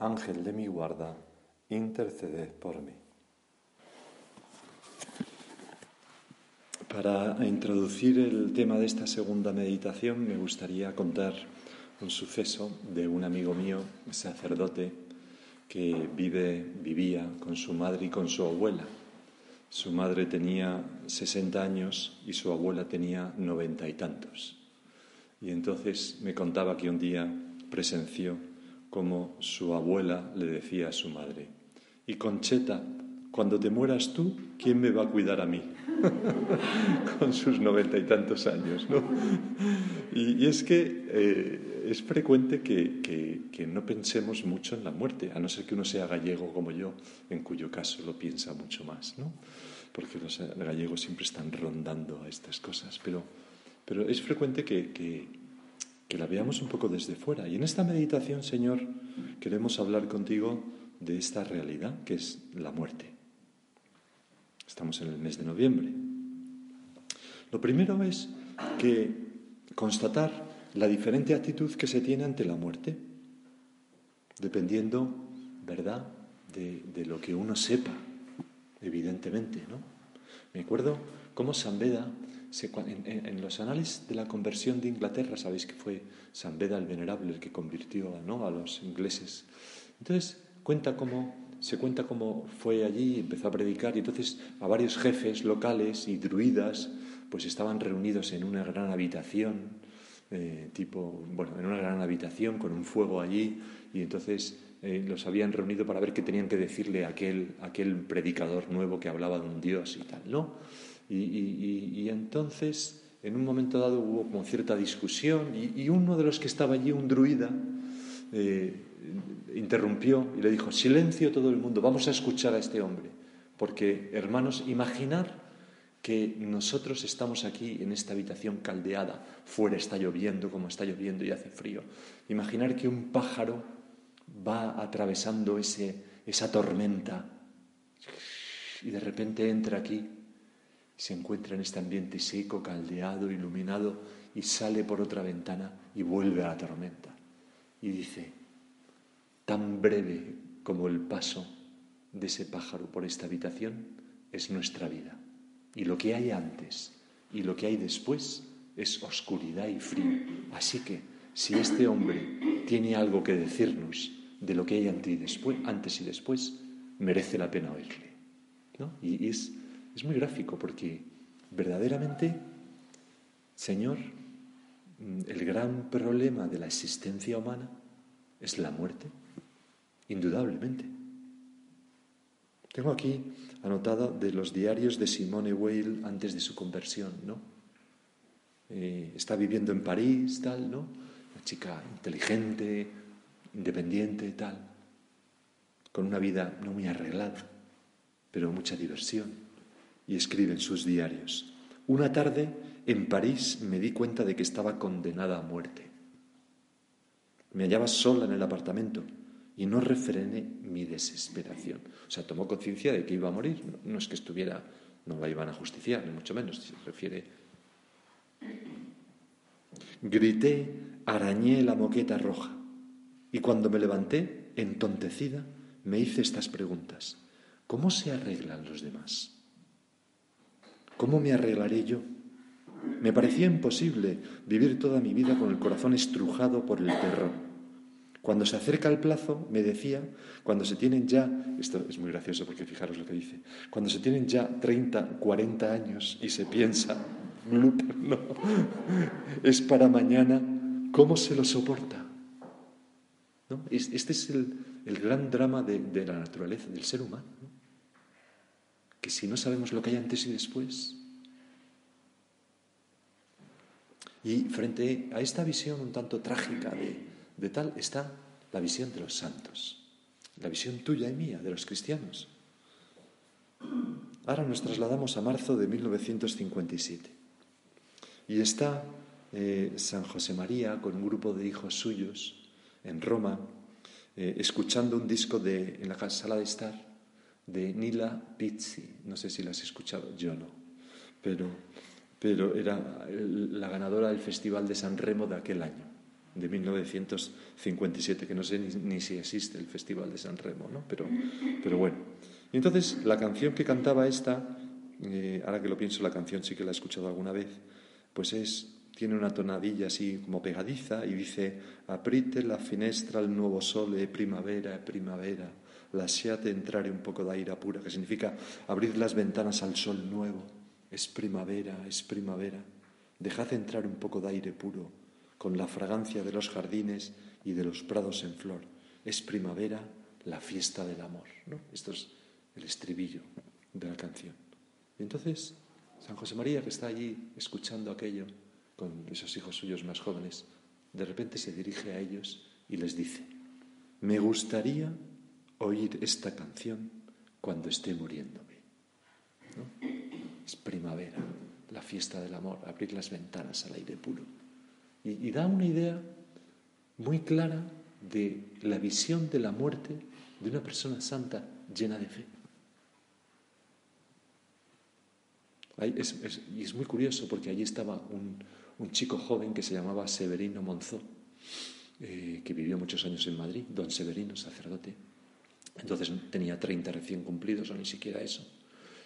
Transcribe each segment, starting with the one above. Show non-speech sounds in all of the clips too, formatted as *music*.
Ángel de mi guarda, interceded por mí. Para introducir el tema de esta segunda meditación me gustaría contar un suceso de un amigo mío, sacerdote, que vive, vivía con su madre y con su abuela. Su madre tenía 60 años y su abuela tenía noventa y tantos. Y entonces me contaba que un día presenció como su abuela le decía a su madre. Y Concheta, cuando te mueras tú, ¿quién me va a cuidar a mí? *laughs* Con sus noventa y tantos años, ¿no? Y, es que eh, es frecuente que, que, no pensemos mucho en la muerte, a no ser que uno sea gallego como yo, en cuyo caso lo piensa mucho más, ¿no? Porque los gallegos siempre están rondando a estas cosas, pero, pero es frecuente que la veamos un poco desde fuera. Y en esta meditación, Señor, queremos hablar contigo de esta realidad que es la muerte. Estamos en el mes de noviembre. Lo primero es que constatar la diferente actitud que se tiene ante la muerte, dependiendo, ¿verdad?, de, de lo que uno sepa, evidentemente, ¿no? Me acuerdo cómo San Beda en, los anales de la conversión de Inglaterra, sabéis que fue San Beda el Venerable el que convirtió ¿no? a los ingleses. Entonces cuenta cómo, se cuenta cómo fue allí, empezó a predicar y entonces a varios jefes locales y druidas pues estaban reunidos en una gran habitación, eh, tipo, bueno, en una gran habitación con un fuego allí y entonces eh, los habían reunido para ver qué tenían que decirle aquel, aquel predicador nuevo que hablaba de un Dios y tal, ¿no? Y, entonces, en un momento dado hubo como cierta discusión y, uno de los que estaba allí, un druida, eh, interrumpió y le dijo, silencio todo el mundo, vamos a escuchar a este hombre. Porque, hermanos, imaginar que nosotros estamos aquí en esta habitación caldeada, fuera está lloviendo como está lloviendo y hace frío. Imaginar que un pájaro va atravesando ese, esa tormenta y de repente entra aquí se encuentra en este ambiente seco, caldeado, iluminado, y sale por otra ventana y vuelve a la tormenta. Y dice, tan breve como el paso de ese pájaro por esta habitación es nuestra vida. Y lo que hay antes y lo que hay después es oscuridad y frío. Así que si este hombre tiene algo que decirnos de lo que hay antes y después, antes y después merece la pena oírle. ¿no? Y es es muy gráfico porque verdaderamente, Señor, mm, el gran problema de la existencia humana es la muerte, indudablemente. Tengo aquí anotado de los diarios de Simone Weil antes de su conversión, ¿no? Eh, está viviendo en París, tal, ¿no? Una chica inteligente, independiente, tal, con una vida no muy arreglada, pero mucha diversión y escribe en sus diarios. Una tarde en París me di cuenta de que estaba condenada a muerte. Me hallaba sola en el apartamento y no refrené mi desesperación. O sea, tomó conciencia de que iba a morir. No, es que estuviera, no la iban a justiciar, ni mucho menos, se refiere. Grité, arañé la moqueta roja y cuando me levanté, entontecida, me hice estas preguntas. ¿Cómo se arreglan los demás? ¿Cómo me arreglaré yo? Me parecía imposible vivir toda mi vida con el corazón estrujado por el terror. Cuando se acerca el plazo, me decía, cuando se tienen ya, esto es muy gracioso porque fijaros lo que dice, cuando se tienen ya 30, 40 años y se piensa, no, *laughs* es para mañana, ¿cómo se lo soporta? Este es el, gran drama de, de la naturaleza, del ser humano que si no sabemos lo que hay antes y después. Y frente a esta visión un tanto trágica de, tal está la visión de los santos, la visión tuya y mía, de los cristianos. Ahora nos trasladamos a marzo de 1957 y está eh, San José María con un grupo de hijos suyos en Roma, eh, escuchando un disco de, en la sala de estar de Nila Pizzi. No sé si lo has escuchado, yo no, pero, pero era la ganadora del Festival de San Remo de aquel año, de 1957, que no sé ni, si existe el Festival de San Remo, ¿no? pero, pero bueno. Y entonces la canción que cantaba esta, eh, ahora que lo pienso, la canción sí que la he escuchado alguna vez, pues es tiene una tonadilla así como pegadiza y dice aprite la finestra al nuevo sole primavera primavera. Lasciate entrare un poco de aire pura que significa abrir las ventanas al sol nuevo. Es primavera es primavera. Dejad entrar un poco de aire puro con la fragancia de los jardines y de los prados en flor. Es primavera la fiesta del amor ¿no? esto es el estribillo de la canción. Y entonces San José María que está allí escuchando aquello con esos hijos suyos más jóvenes, de repente se dirige a ellos y les dice, me gustaría oír esta canción cuando esté muriéndome. Es primavera, la fiesta del amor, abrir las ventanas al aire puro. Y, da una idea muy clara de la visión de la muerte de una persona santa llena de fe. y es muy curioso porque allí estaba un, un chico joven que se llamaba Severino Monzó, eh, que vivió muchos años en Madrid, don Severino, sacerdote. Entonces tenía 30 recién cumplidos o ni siquiera eso.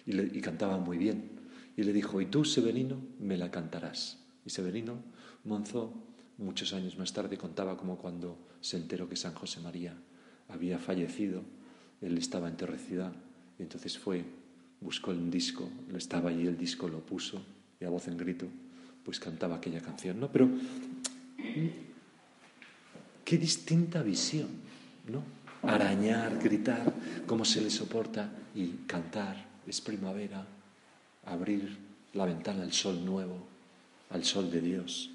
Y, cantaba muy bien. Y le dijo, y tú, Severino, me la cantarás. Y Severino Monzó, muchos años más tarde, contaba como cuando se enteró que San José María había fallecido, él estaba en Torrecidad, y entonces fue, buscó un disco, estaba allí el disco, lo puso, y a voz en grito pues cantaba aquella canción, ¿no? Pero qué distinta visión, ¿no? Arañar, gritar, cómo se le soporta y cantar, es primavera, abrir la ventana al sol nuevo, al sol de Dios.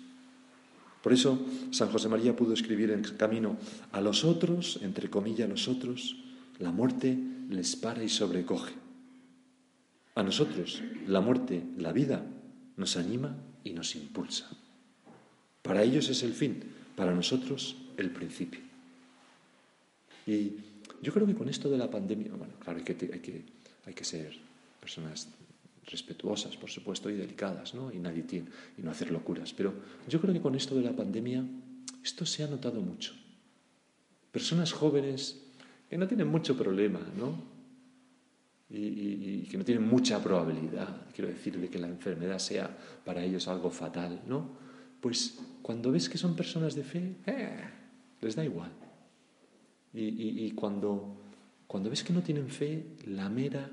Por eso San José María pudo escribir en camino, a los otros, entre comillas, los otros, la muerte les para y sobrecoge. A nosotros, la muerte, la vida, nos anima y nos impulsa. Para ellos es el fin, para nosotros el principio. Y yo creo que con esto de la pandemia, bueno, claro, hay que, hay que, hay que ser personas respetuosas, por supuesto, y delicadas, ¿no? Y nadie tiene, y no hacer locuras. Pero yo creo que con esto de la pandemia, esto se ha notado mucho. Personas jóvenes que no tienen mucho problema, ¿no? Y, que no tienen mucha probabilidad, quiero decir, de que la enfermedad sea para ellos algo fatal, ¿no? Pues cuando ves que son personas de fe, eh, les da igual. Y, y cuando, cuando ves que no tienen fe, la mera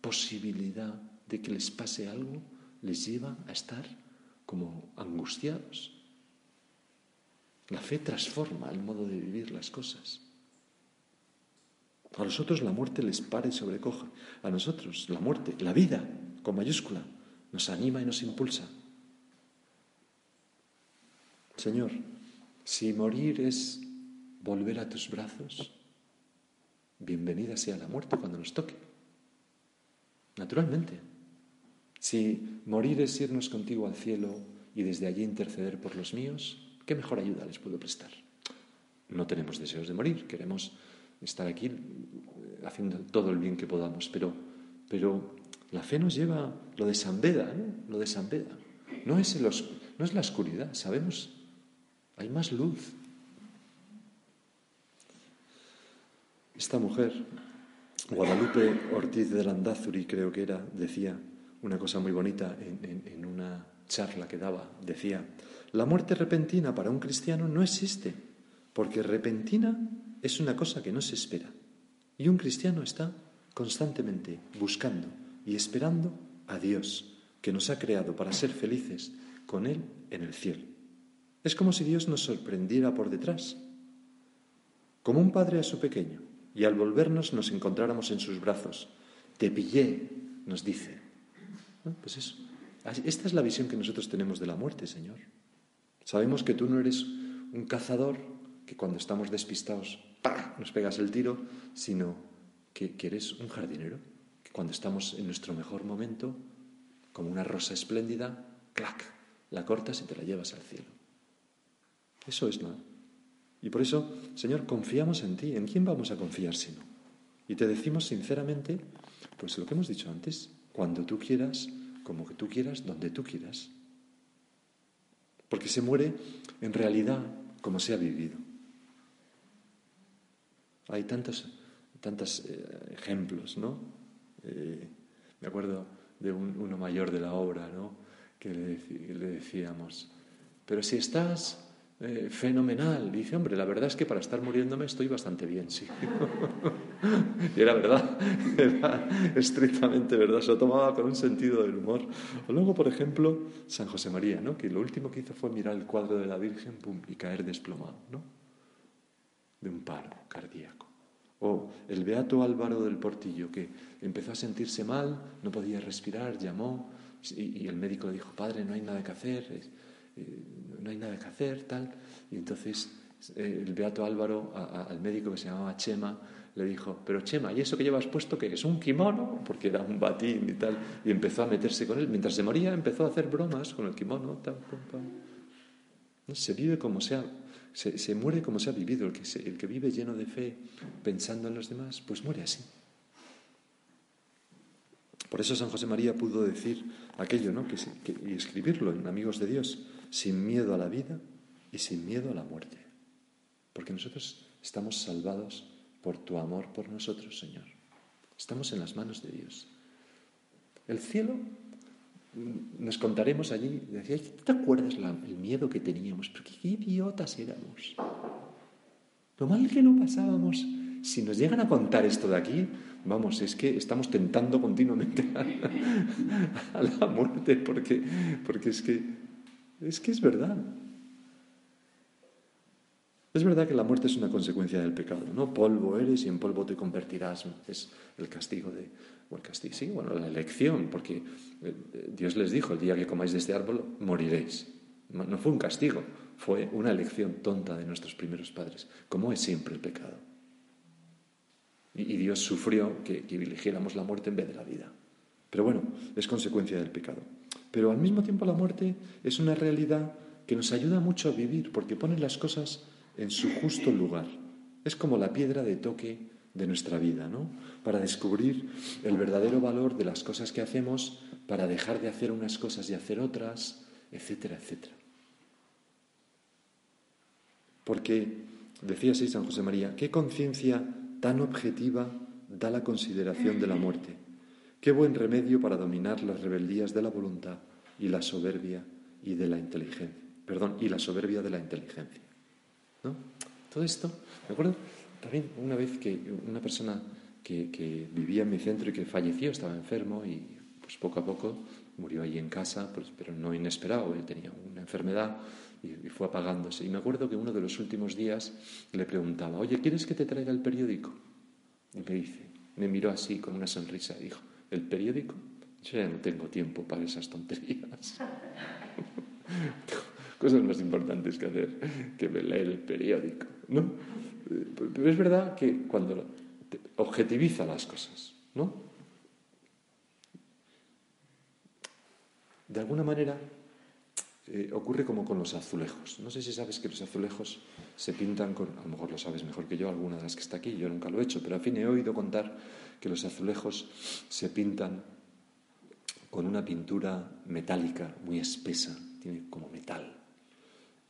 posibilidad de que les pase algo les lleva a estar como angustiados. La fe transforma el modo de vivir las cosas. A los otros la muerte les para y sobrecoge. A nosotros la muerte, la vida, con mayúscula, nos anima y nos impulsa. Señor, si morir es volver a tus brazos, bienvenida sea la muerte cuando nos toque. Naturalmente. Si morir es irnos contigo al cielo y desde allí interceder por los míos, ¿qué mejor ayuda les puedo prestar? No tenemos deseos de morir, queremos estar aquí eh, haciendo todo el bien que podamos, pero, pero la fe nos lleva lo de San Beda, ¿no? Lo de San Beda. No es, no es la oscuridad, sabemos, hay más luz. Esta mujer, Guadalupe Ortiz de Landázuri, creo que era, decía una cosa muy bonita en, en una charla que daba. Decía, la muerte repentina para un cristiano no existe, porque repentina es una cosa que no se espera. Y un cristiano está constantemente buscando y esperando a Dios, que nos ha creado para ser felices con Él en el cielo. Es como si Dios nos sorprendiera por detrás, como un padre a su pequeño, y al volvernos nos encontráramos en sus brazos. Te pillé, nos dice. Pues eso. Esta es la visión que nosotros tenemos de la muerte, Señor. Sabemos que tú no eres un cazador que cuando estamos despistados nos pegas el tiro, sino que, que eres un jardinero, que cuando estamos en nuestro mejor momento, como una rosa espléndida, clac, la cortas y te la llevas al cielo. Eso es nada. Y por eso, Señor, confiamos en ti. ¿En quién vamos a confiar si no? Y te decimos sinceramente, pues lo que hemos dicho antes, cuando tú quieras, como que tú quieras, donde tú quieras. Porque se muere en realidad como se ha vivido. Hay tantos, tantos eh, ejemplos, ¿no? Eh, me acuerdo de uno mayor de la obra, ¿no? Que le decíamos, pero si estás eh, fenomenal. dice, hombre, la verdad es que para estar muriéndome estoy bastante bien, sí. *laughs* y era verdad, *laughs* era estrictamente verdad, se lo tomaba con un sentido del humor. O luego, por ejemplo, San José María, ¿no? que lo último que hizo fue mirar el cuadro de la Virgen pum, y caer desplomado, ¿no? De un paro cardíaco. O el beato Álvaro del Portillo, que empezó a sentirse mal, no podía respirar, llamó y, el médico le dijo, padre, no hay nada que hacer no hay nada que hacer, tal. Y entonces eh, el beato Álvaro al médico que se llamaba Chema le dijo, pero Chema, ¿y eso que llevas puesto que es? ¿Un kimono? Porque era un batín y tal. Y empezó a meterse con él. Mientras se moría empezó a hacer bromas con el kimono. Tal, Se vive como sea, se, muere como se ha vivido. El que, el que vive lleno de fe, pensando en los demás, pues muere así. Por eso San José María pudo decir aquello, ¿no? y escribirlo en Amigos de Dios, sin miedo a la vida y sin miedo a la muerte. Porque nosotros estamos salvados por tu amor por nosotros, Señor. Estamos en las manos de Dios. El cielo, nos contaremos allí, decía, ¿te acuerdas el miedo que teníamos? Porque qué idiotas éramos. Lo mal que lo pasábamos. Si nos llegan a contar esto de aquí, vamos, es que estamos tentando continuamente *laughs* a, la muerte, porque, porque es que es que es verdad. Es verdad que la muerte es una consecuencia del pecado, ¿no? Polvo eres y en polvo te convertirás. Es el castigo de. O el castigo, sí, bueno, la elección, porque eh, Dios les dijo: el día que comáis de este árbol, moriréis. No fue un castigo, fue una elección tonta de nuestros primeros padres, como es siempre el pecado. Y, Dios sufrió que, que eligiéramos la muerte en vez de la vida. Pero bueno, es consecuencia del pecado. Pero al mismo tiempo la muerte es una realidad que nos ayuda mucho a vivir porque pone las cosas en su justo lugar. Es como la piedra de toque de nuestra vida, ¿no? Para descubrir el verdadero valor de las cosas que hacemos, para dejar de hacer unas cosas y hacer otras, etcétera, etcétera. Porque, decía así San José María, ¿qué conciencia tan objetiva da la consideración de la muerte? Qué buen remedio para dominar las rebeldías de la voluntad y la soberbia y de la inteligencia. Perdón, y la soberbia de la inteligencia. ¿No? Todo esto, me acuerdo también una vez que una persona que, vivía en mi centro y que falleció, estaba enfermo y pues poco a poco murió allí en casa, pues, pero no inesperado, él tenía una enfermedad y, fue apagándose. Y me acuerdo que uno de los últimos días le preguntaba, oye, ¿quieres que te traiga el periódico? Y me dice, me miró así con una sonrisa y dijo, el periódico. Yo ya no tengo tiempo para esas tonterías. *laughs* Cosas más importantes que hacer que leer el periódico, ¿no? Pero es verdad que cuando objetiviza las cosas, ¿no? De alguna manera eh, ocurre como con los azulejos. No sé si sabes que los azulejos se pintan con, a lo mejor lo sabes mejor que yo, alguna de las que está aquí, yo nunca lo he hecho, pero al fin he oído contar que los azulejos se pintan con una pintura metálica muy espesa, tiene como metal.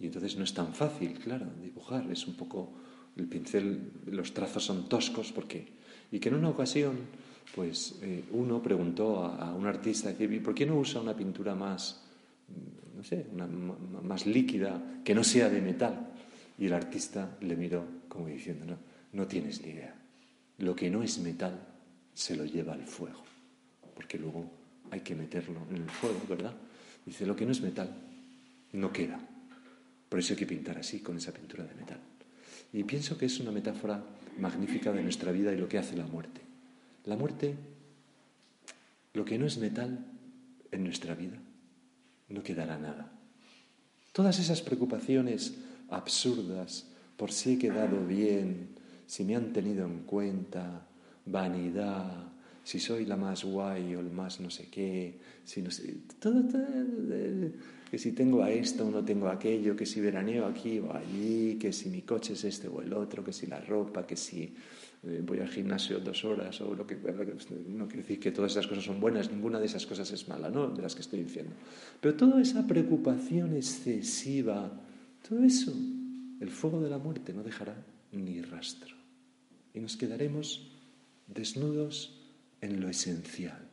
Y entonces no es tan fácil, claro, dibujar, es un poco el pincel, los trazos son toscos porque y que en una ocasión pues eh, uno preguntó a, un artista, ¿por qué no usa una pintura más, no sé, más líquida, que no sea de metal? Y el artista le miró como diciendo, no, no tienes ni idea. Lo que no es metal se lo lleva al fuego, porque luego hay que meterlo en el fuego, ¿verdad? Dice, lo que no es metal no queda. Por eso hay que pintar así, con esa pintura de metal. Y pienso que es una metáfora magnífica de nuestra vida y lo que hace la muerte. La muerte, lo que no es metal en nuestra vida, no quedará nada. Todas esas preocupaciones absurdas por si he quedado bien, si me han tenido en cuenta, vanidad, si soy la más guay o el más no sé qué, si no sé, todo, que si tengo a esto o no tengo aquello, que si veraneo aquí o allí, que si mi coche es este o el otro, que si la ropa, que si eh, voy al gimnasio dos horas o lo que... No quiero decir que todas esas cosas son buenas, ninguna de esas cosas es mala, ¿no? De las que estoy diciendo. Pero toda esa preocupación excesiva, todo eso, el fuego de la muerte no dejará ni rastro. Y nos quedaremos desnudos en lo esencial.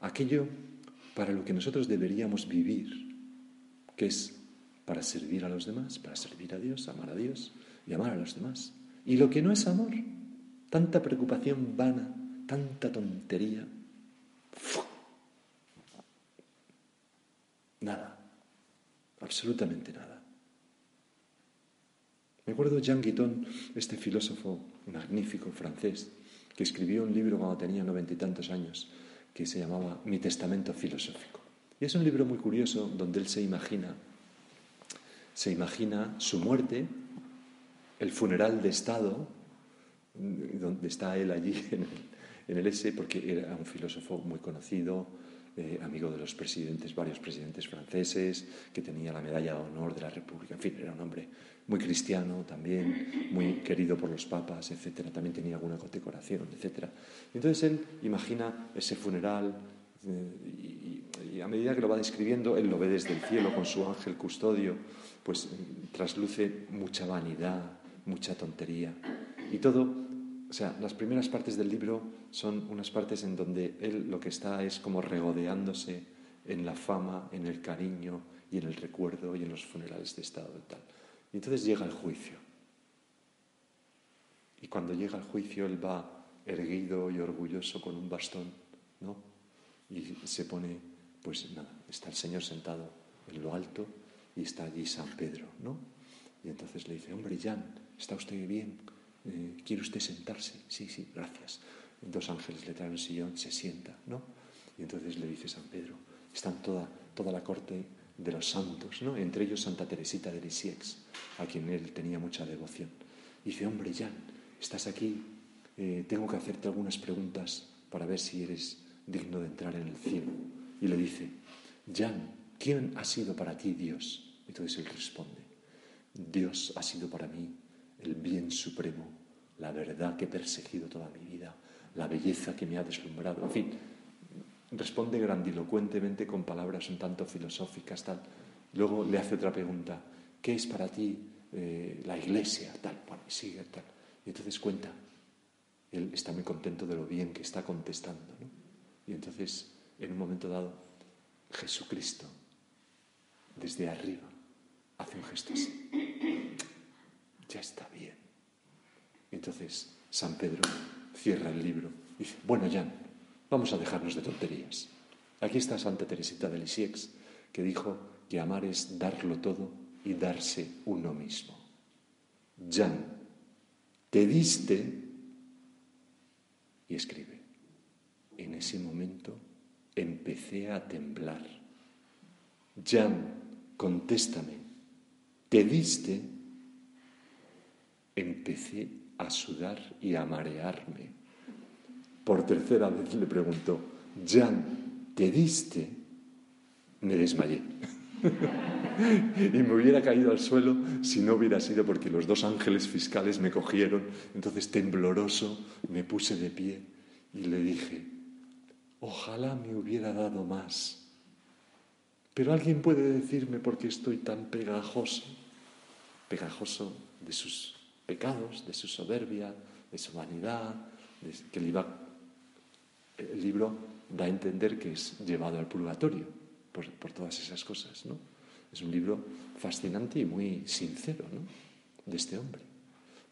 Aquello para lo que nosotros deberíamos vivir, que es para servir a los demás, para servir a Dios, amar a Dios y amar a los demás. Y lo que no es amor, tanta preocupación vana, tanta tontería, nada, absolutamente nada. Me acuerdo Jean Guiton, este filósofo magnífico francés, que escribió un libro cuando tenía noventa y tantos años, que se llamaba Mi Testamento Filosófico. Y es un libro muy curioso donde él se imagina, se imagina su muerte, el funeral de Estado, donde está él allí en el, en el S, porque era un filósofo muy conocido, eh, amigo de los presidentes, varios presidentes franceses, que tenía la medalla de honor de la República, en fin, era un hombre muy cristiano también, muy querido por los papas, etcétera, también tenía alguna condecoración, etcétera. Entonces él imagina ese funeral eh, y, a medida que lo va describiendo, él lo ve desde el cielo con su ángel custodio, pues trasluce mucha vanidad, mucha tontería. Y todo o sea, las primeras partes del libro son unas partes en donde él lo que está es como regodeándose en la fama, en el cariño y en el recuerdo y en los funerales de Estado y tal. Y entonces llega el juicio. Y cuando llega el juicio él va erguido y orgulloso con un bastón, ¿no? Y se pone, pues nada, está el Señor sentado en lo alto y está allí San Pedro, ¿no? Y entonces le dice, hombre, Jan, ¿está usted bien? Eh, ¿quiere usted sentarse? Sí, sí, gracias. Dos ángeles le traen un sillón, se sienta, ¿no? Y entonces le dice San Pedro, están toda, toda la corte de los santos, ¿no? Entre ellos Santa Teresita de Lisieux, a quien él tenía mucha devoción. Y dice, hombre, Jan, estás aquí, eh, tengo que hacerte algunas preguntas para ver si eres digno de entrar en el cielo. Y le dice, Jan, ¿quién ha sido para ti Dios? Entonces él responde, Dios ha sido para mí el bien supremo, la verdad que he perseguido toda mi vida, la belleza que me ha deslumbrado. En fin, responde grandilocuentemente con palabras un tanto filosóficas, tal. Luego le hace otra pregunta, ¿qué es para ti eh, la iglesia? Tal, bueno, y sigue, tal. Y entonces cuenta, él está muy contento de lo bien que está contestando. ¿no? Y entonces, en un momento dado, Jesucristo, desde arriba, hace un gesto así ya está bien. Entonces San Pedro cierra el libro y dice, bueno, Jan, vamos a dejarnos de tonterías. Aquí está Santa Teresita de Lisieux, que dijo que amar es darlo todo y darse uno mismo. Jan, te diste y escribe. En ese momento empecé a temblar. Jan, contéstame, ¿te diste? Empecé a sudar y a marearme. Por tercera vez le preguntó, Jan, ¿te diste? Me desmayé. *laughs* y me hubiera caído al suelo si no hubiera sido porque los dos ángeles fiscales me cogieron. Entonces, tembloroso, me puse de pie y le dije, ojalá me hubiera dado más. Pero alguien puede decirme por qué estoy tan pegajoso, pegajoso de sus pecados, de su soberbia, de su vanidad, que el, libro da a entender que es llevado al purgatorio por, todas esas cosas. ¿no? Es un libro fascinante y muy sincero de este hombre.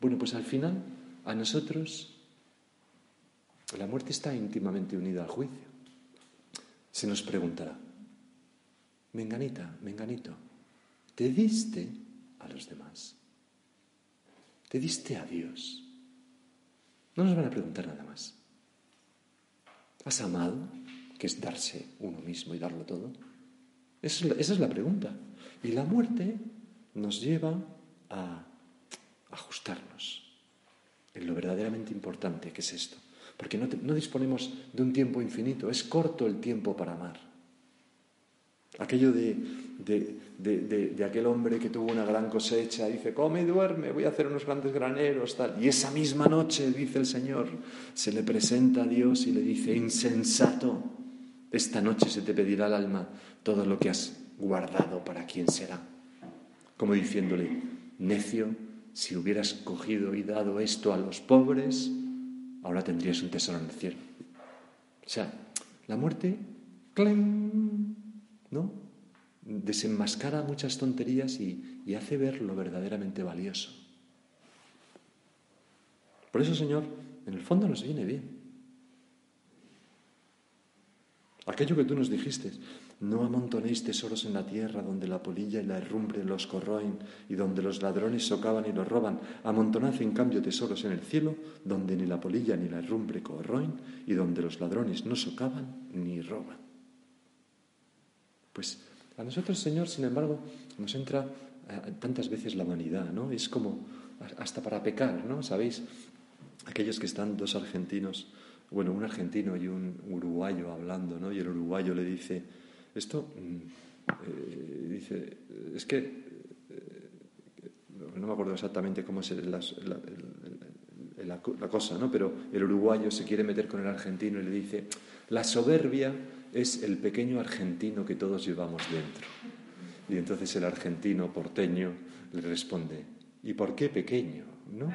Bueno, pues al final a nosotros la muerte está íntimamente unida al juicio. Se nos preguntará, Menganita, Menganito, ¿te diste a los demás? Te diste a Dios. No nos van a preguntar nada más. ¿Has amado? Que es darse uno mismo y darlo todo. Esa es la, pregunta. Y la muerte nos lleva a ajustarnos en lo verdaderamente importante que es esto. Porque no, no disponemos de un tiempo infinito, es corto el tiempo para amar. Aquello de, de, aquel hombre que tuvo una gran cosecha, dice, come y duerme, voy a hacer unos grandes graneros, tal. Y esa misma noche, dice el Señor, se le presenta a Dios y le dice, insensato, esta noche se te pedirá al alma todo lo que has guardado para quién será. Como diciéndole, necio, si hubieras cogido y dado esto a los pobres, ahora tendrías un tesoro en el cielo. O sea, la muerte, ¡clem! ¿No? Desenmascara muchas tonterías y, y hace ver lo verdaderamente valioso. Por eso, Señor, en el fondo nos viene bien. Aquello que tú nos dijiste, no amontonéis tesoros en la tierra donde la polilla y la herrumbre los corroen y donde los ladrones socavan y los roban. Amontonad en cambio tesoros en el cielo donde ni la polilla ni la herrumbre corroen y donde los ladrones no socavan ni roban. Pues a nosotros, Señor, sin embargo, nos entra eh, tantas veces la vanidad, ¿no? Es como hasta para pecar, ¿no? ¿Sabéis? Aquellos que están dos argentinos bueno, un argentino y un uruguayo hablando, ¿no? Y el uruguayo le dice, esto, mm, eh, dice, es que, eh, no me acuerdo exactamente cómo es la, la, cosa, ¿no? Pero el uruguayo se quiere meter con el argentino y le dice, la soberbia es el pequeño argentino que todos llevamos dentro. Y entonces el argentino porteño le responde, ¿y por qué pequeño? ¿No? *laughs*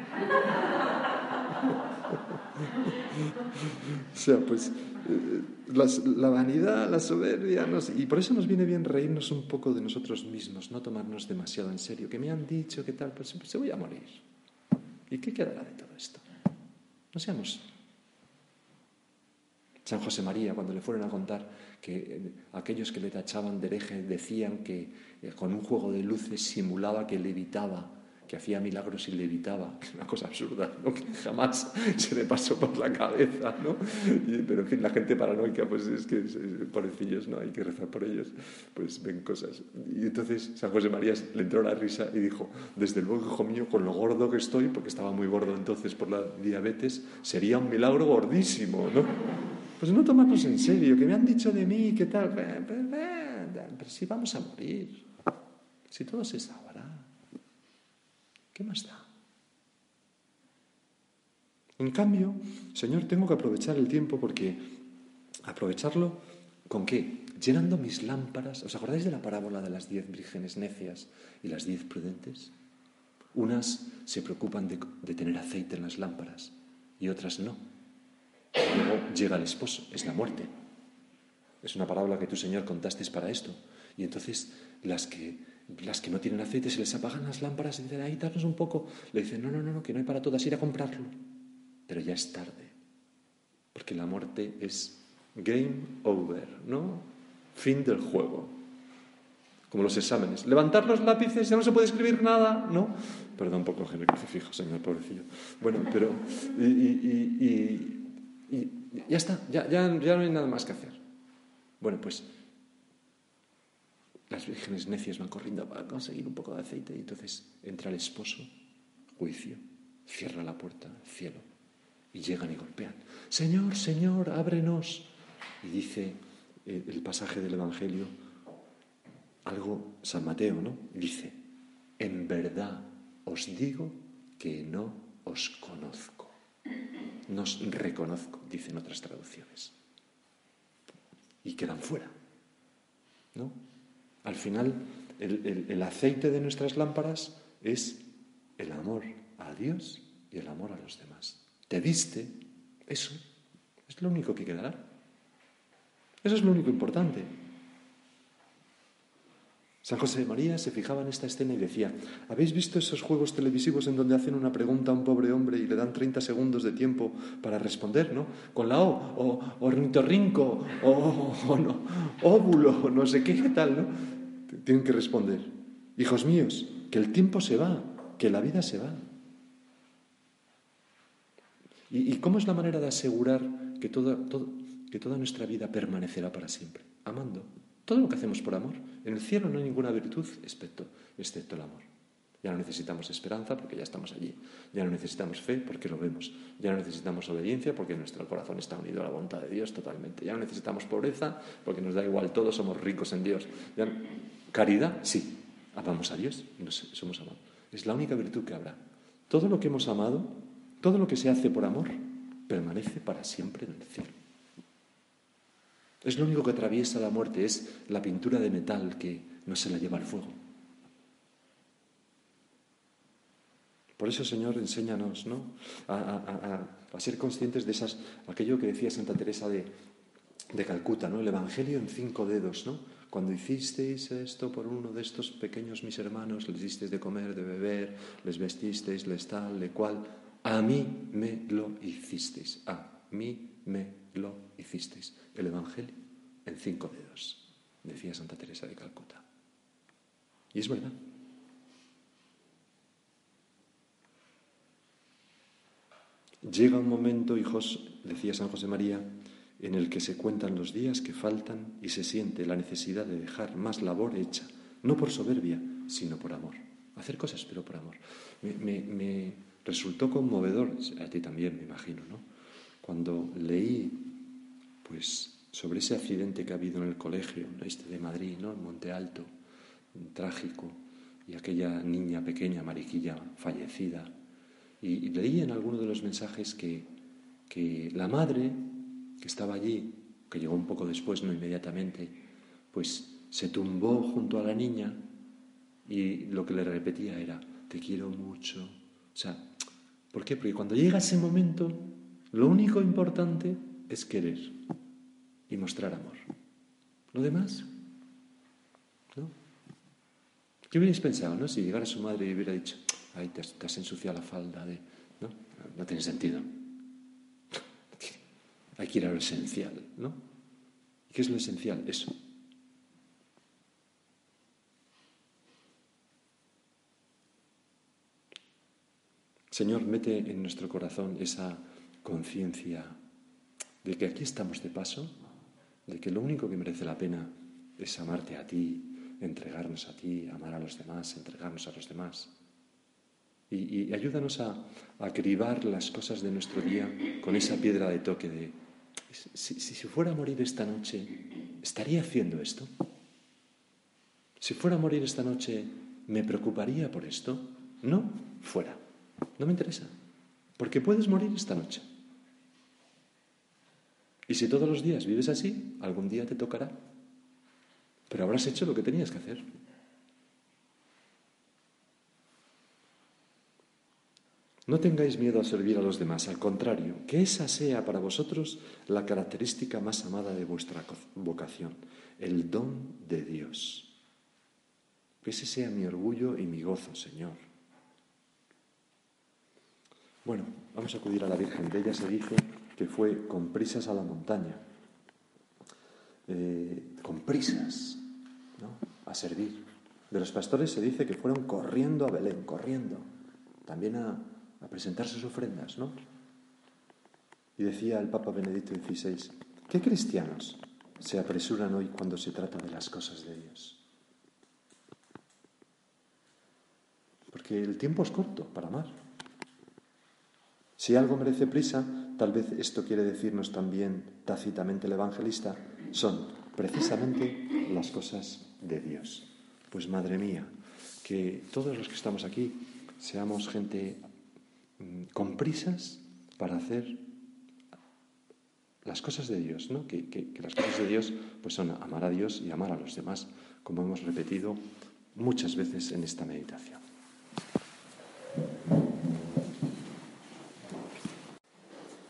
o sea, pues eh, la, vanidad, la soberbia, y por eso nos viene bien reírnos un poco de nosotros mismos, no tomarnos demasiado en serio. Que me han dicho que tal, pues, se voy a morir. ¿Y qué quedará de todo esto? No seamos. San José María, cuando le fueron a contar que eh, aquellos que le tachaban de hereje decían que eh, con un juego de luces simulaba que levitaba que hacía milagros y levitaba, *laughs* una cosa absurda, que jamás *laughs* se le pasó por la cabeza, ¿no? pero en fin, la gente paranoica, pues es que, pobrecillos, ¿no? Hay que rezar por ellos, pues ven cosas. Y entonces San José María le entró la risa y dijo, desde luego, hijo mío, con lo gordo que estoy, porque estaba muy gordo entonces por la diabetes, sería un milagro gordísimo, ¿no? Pues no tomarnos en serio, que me han dicho de mí, ¿qué tal? Pero si vamos a morir, si todo se sabrá. ¿Qué más da? En cambio, Señor, tengo que aprovechar el tiempo porque aprovecharlo con qué? Llenando mis lámparas. ¿Os acordáis de la parábola de las diez vírgenes necias y las diez prudentes? Unas se preocupan de, de tener aceite en las lámparas y otras no. Luego llega el esposo, es la muerte. Es una parábola que tu Señor contaste para esto. Y entonces las que las que no tienen aceite se les apagan las lámparas y dicen, ahí darnos un poco. Le dicen, no, no, no, que no hay para todas, ir a comprarlo. Pero ya es tarde, porque la muerte es game over, ¿no? Fin del juego. Como los exámenes. Levantar los lápices, ya no se puede escribir nada, ¿no? Perdón por coger el crucifijo, señor pobrecillo. Bueno, pero. Y, ya está, ya, ya no hay nada más que hacer. Bueno, pues las vírgenes necias van corriendo para conseguir un poco de aceite y entonces entra el esposo, juicio, cierra la puerta, cielo, y llegan y golpean. Señor, Señor, ábrenos. Y dice eh, el pasaje del Evangelio, algo San Mateo, ¿no? Dice, en verdad os digo que no os. No os reconozco, dicen otras traducciones. Y quedan fuera. ¿No? Al final, el, aceite de nuestras lámparas es el amor a Dios y el amor a los demás. Te diste, eso es lo único que quedará. Eso es lo único importante. San José de María se fijaba en esta escena y decía, ¿habéis visto esos juegos televisivos en donde hacen una pregunta a un pobre hombre y le dan 30 segundos de tiempo para responder, ¿no? Con la O, o ornitorrinco, o, o, no, óvulo, no sé qué, tal, ¿no? Tienen que responder, hijos míos, que el tiempo se va, que la vida se va. ¿Y, cómo es la manera de asegurar que toda, que toda nuestra vida permanecerá para siempre? Amando. Todo lo que hacemos por amor. En el cielo no hay ninguna virtud excepto, excepto el amor. Ya no necesitamos esperanza porque ya estamos allí. Ya no necesitamos fe porque lo vemos. Ya no necesitamos obediencia porque nuestro corazón está unido a la voluntad de Dios totalmente. Ya no necesitamos pobreza porque nos da igual, todos somos ricos en Dios. Caridad, sí. Amamos a Dios y nos somos amados. Es la única virtud que habrá. Todo lo que hemos amado, todo lo que se hace por amor, permanece para siempre en el cielo. Es lo único que atraviesa la muerte, es la pintura de metal que no se la lleva al fuego. Por eso, Señor, enséñanos ¿no? a, ser conscientes de esas, aquello que decía Santa Teresa de, de Calcuta, ¿no? el Evangelio en cinco dedos. ¿no? Cuando hicisteis esto por uno de estos pequeños mis hermanos, les disteis de comer, de beber, les vestisteis, les tal, le cual, a mí me lo hicisteis. A mí me lo hicisteis. El Evangelio en cinco dedos, decía Santa Teresa de Calcuta. Y es verdad. Llega un momento, hijos, decía San José María, en el que se cuentan los días que faltan y se siente la necesidad de dejar más labor hecha, no por soberbia, sino por amor. Hacer cosas, pero por amor. Me, resultó conmovedor, a ti también me imagino, ¿no? Cuando leí, pues, sobre ese accidente que ha habido en el colegio, este de Madrid, ¿no? En Monte Alto, trágico, y aquella niña pequeña, mariquilla, fallecida, y, leí en alguno de los mensajes que, que la madre que estaba allí, que llegó un poco después, no inmediatamente, pues se tumbó junto a la niña y lo que le repetía era, te quiero mucho. O sea, ¿por qué? Porque cuando llega ese momento, lo único importante es querer y mostrar amor. Lo demás, ¿no? ¿Qué hubierais pensado, no? Si llegara su madre y hubiera dicho, ay, te has, ensuciado la falda de... ¿no? No tiene sentido. Hay que ir a lo esencial, ¿no? ¿Qué es lo esencial? Eso. Señor, mete en nuestro corazón esa conciencia de que aquí estamos de paso, de que lo único que merece la pena es amarte a ti, entregarnos a ti, amar a los demás, entregarnos a los demás. Y, ayúdanos a, a, cribar las cosas de nuestro día con esa piedra de toque de, si, si, fuera a morir esta noche, ¿estaría haciendo esto? Si fuera a morir esta noche, ¿me preocuparía por esto? No, fuera. No me interesa. Porque puedes morir esta noche. Y si todos los días vives así, algún día te tocará. Pero habrás hecho lo que tenías que hacer. No tengáis miedo a servir a los demás, al contrario, que esa sea para vosotros la característica más amada de vuestra vocación, el don de Dios. Que ese sea mi orgullo y mi gozo, Señor. Bueno, vamos a acudir a la Virgen. De ella se dice que fue con prisas a la montaña, eh, con prisas, ¿no? a servir. De los pastores se dice que fueron corriendo a Belén, corriendo, también a, a presentar sus ofrendas, ¿no? Y decía el Papa Benedicto XVI, ¿qué cristianos se apresuran hoy cuando se trata de las cosas de Dios? Porque el tiempo es corto para amar. Si algo merece prisa, tal vez esto quiere decirnos también tácitamente el evangelista, son precisamente las cosas de Dios. Pues madre mía, que todos los que estamos aquí seamos gente Mm, con prisas para hacer las cosas de Dios, ¿no? Que, las cosas de Dios pues son amar a Dios y amar a los demás, como hemos repetido muchas veces en esta meditación.